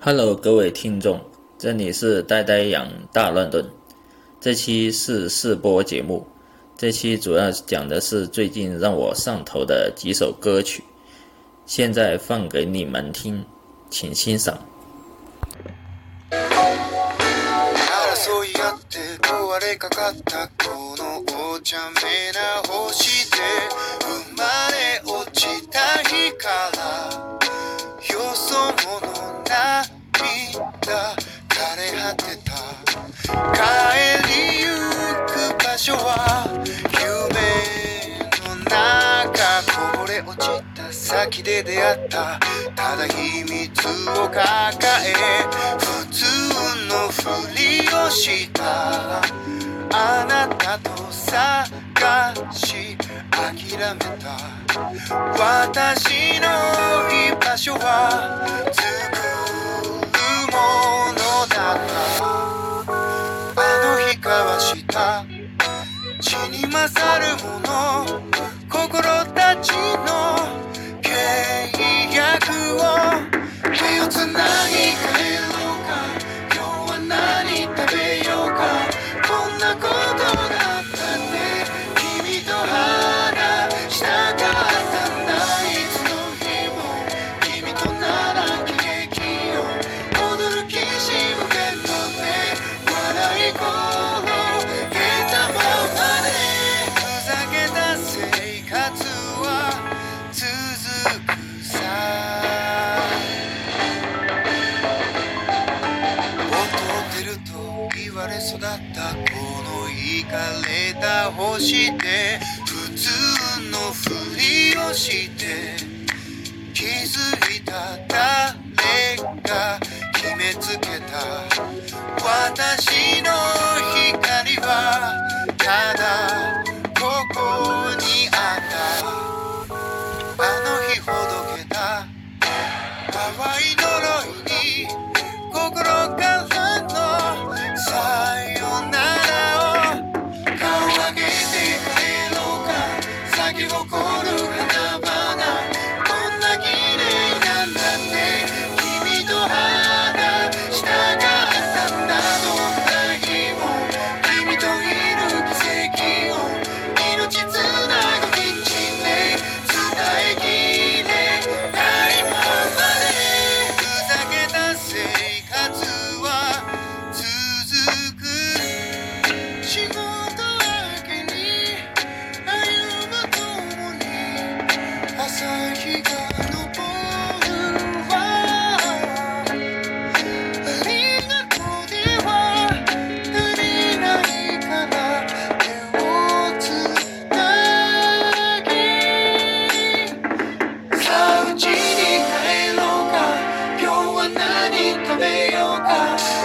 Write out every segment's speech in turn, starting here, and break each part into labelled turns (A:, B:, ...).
A: Hello，各位听众，这里是呆呆养大乱炖，这期是试播节目，这期主要讲的是最近让我上头的几首歌曲，现在放给你们听，请欣赏。
B: で出会った。ただ秘密を抱え普通のふりをした。あなたと探し諦めた。私の居場所は作るものだった。あの日交わした。血に勝るもの。心たちのして？bonito meu cara.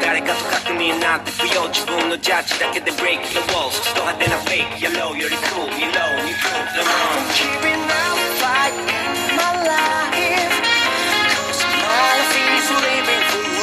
B: 誰かと
C: 確認なんて不要自分のジャッジだけで break the walls. ド派手なフェイク cool you know you prove the wrong.
D: My life. Cause my life is living for you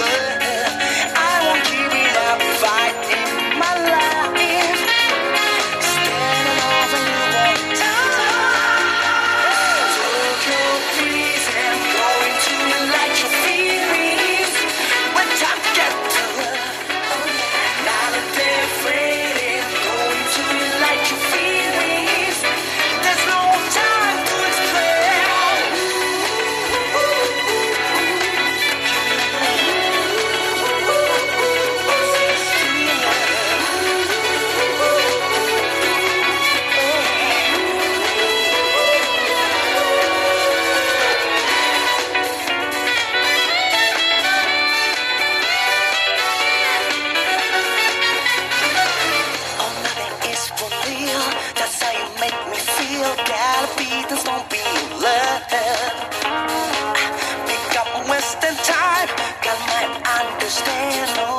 C: might, I might understand.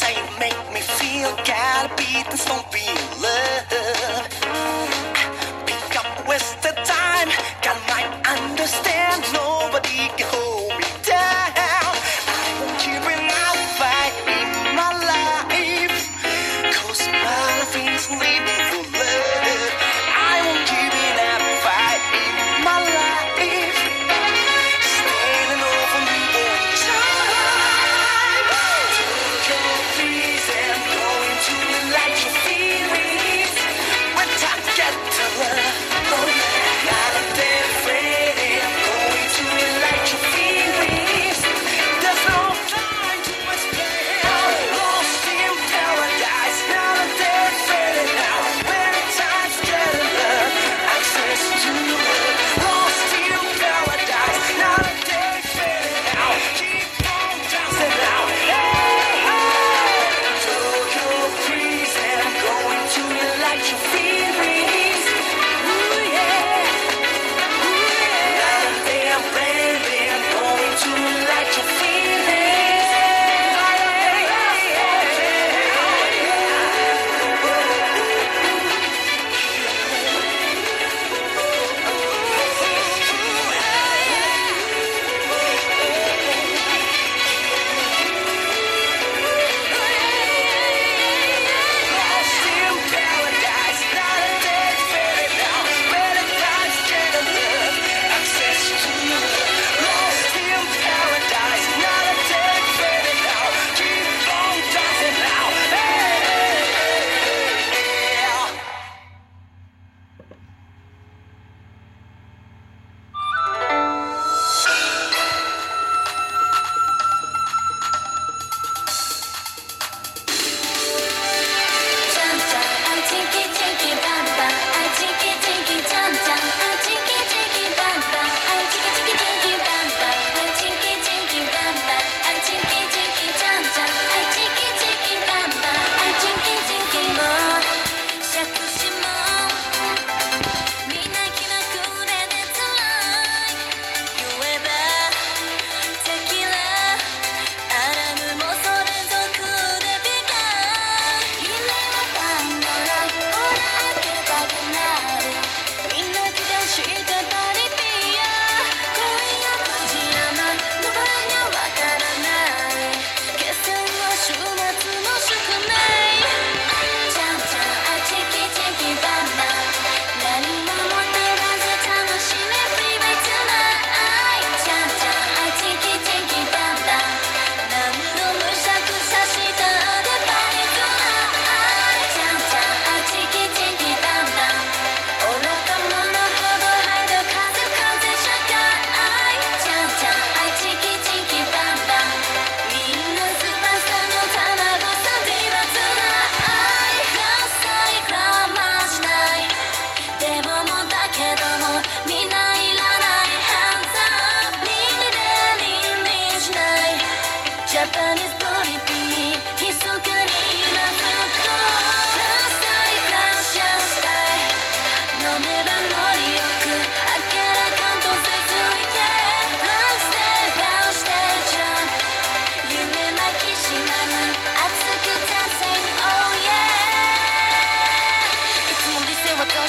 D: How you make me feel. Gotta beat this, don't be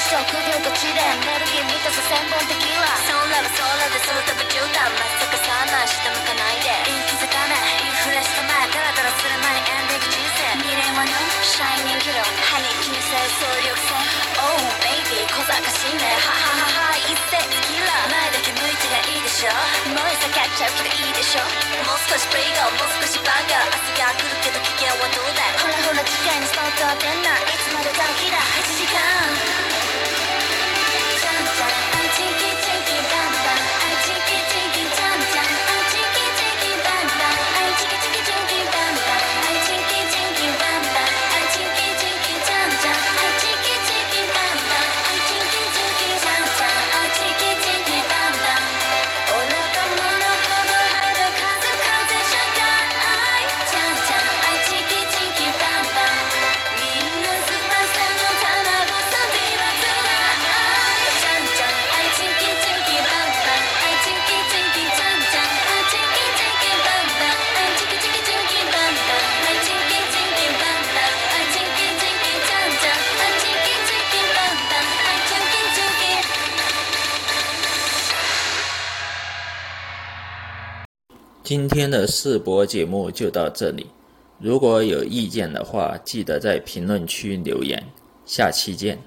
D: 性はどうして臆病と知でエネルギー満たす千本テキーラ空は空で空飛ぶ絨毯まさかさない下向かないで。気づかない。インフレした前ダラダラする前にエンディング人生。未練はのシャイニングロ歯に気にせず総力戦。Oh baby 小賢しいね。はははは一世キラ前だけ向いてりゃいいでしょ。もう避けちゃうけどいいでしょ。もう少しプレイガーもう少しバンガー。明日が来るけど危険はどうだほらほら次回にスタート当てんな。いつまで短期だ8時間。
A: 今天的试播节目就到这里，如果有意见的话，记得在评论区留言。下期见。